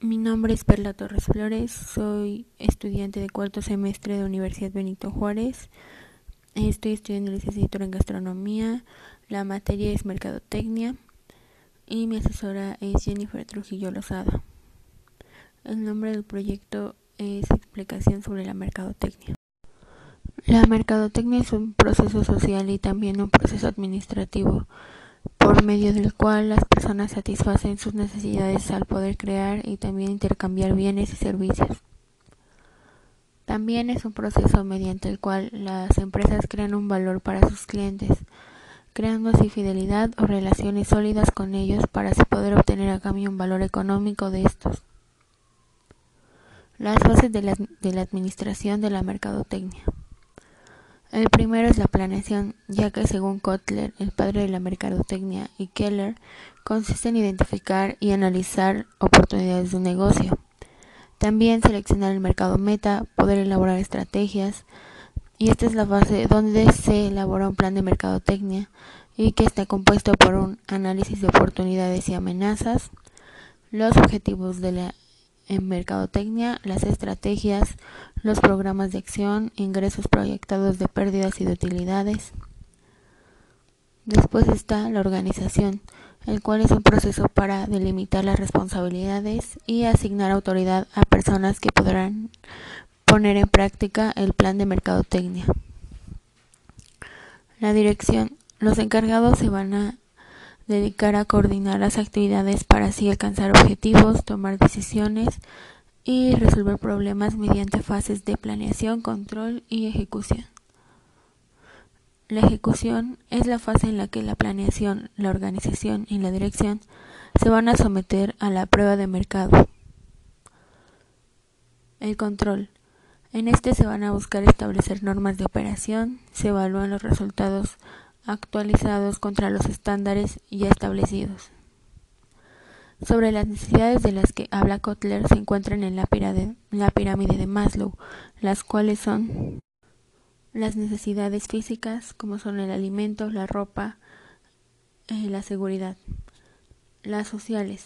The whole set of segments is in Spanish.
Mi nombre es Perla Torres Flores, soy estudiante de cuarto semestre de Universidad Benito Juárez. Estoy estudiando licenciatura en gastronomía, la materia es mercadotecnia y mi asesora es Jennifer Trujillo Lozada. El nombre del proyecto es Explicación sobre la mercadotecnia. La mercadotecnia es un proceso social y también un proceso administrativo por medio del cual las personas satisfacen sus necesidades al poder crear y también intercambiar bienes y servicios. También es un proceso mediante el cual las empresas crean un valor para sus clientes, creando así fidelidad o relaciones sólidas con ellos para así poder obtener a cambio un valor económico de estos. Las fases de la, de la administración de la mercadotecnia. El primero es la planeación, ya que según Kotler, el padre de la mercadotecnia, y Keller, consiste en identificar y analizar oportunidades de negocio. También seleccionar el mercado meta, poder elaborar estrategias, y esta es la fase donde se elabora un plan de mercadotecnia y que está compuesto por un análisis de oportunidades y amenazas, los objetivos de la en mercadotecnia, las estrategias, los programas de acción, ingresos proyectados de pérdidas y de utilidades. Después está la organización, el cual es un proceso para delimitar las responsabilidades y asignar autoridad a personas que podrán poner en práctica el plan de mercadotecnia. La dirección. Los encargados se van a dedicar a coordinar las actividades para así alcanzar objetivos, tomar decisiones y resolver problemas mediante fases de planeación, control y ejecución. La ejecución es la fase en la que la planeación, la organización y la dirección se van a someter a la prueba de mercado. El control. En este se van a buscar establecer normas de operación, se evalúan los resultados actualizados contra los estándares ya establecidos. Sobre las necesidades de las que habla Kotler se encuentran en la pirámide, de Maslow, las cuales son las necesidades físicas, como son el alimento, la ropa, eh, la seguridad. Las sociales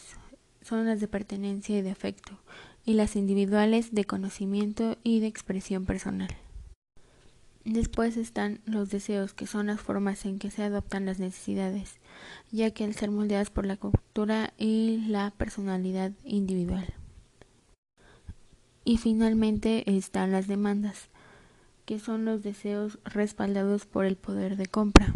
son las de pertenencia y de afecto, y las individuales de conocimiento y de expresión personal. Después están los deseos, que son las formas en que se adoptan las necesidades, ya que al ser moldeadas por la cultura y la personalidad individual. Y finalmente están las demandas, que son los deseos respaldados por el poder de compra.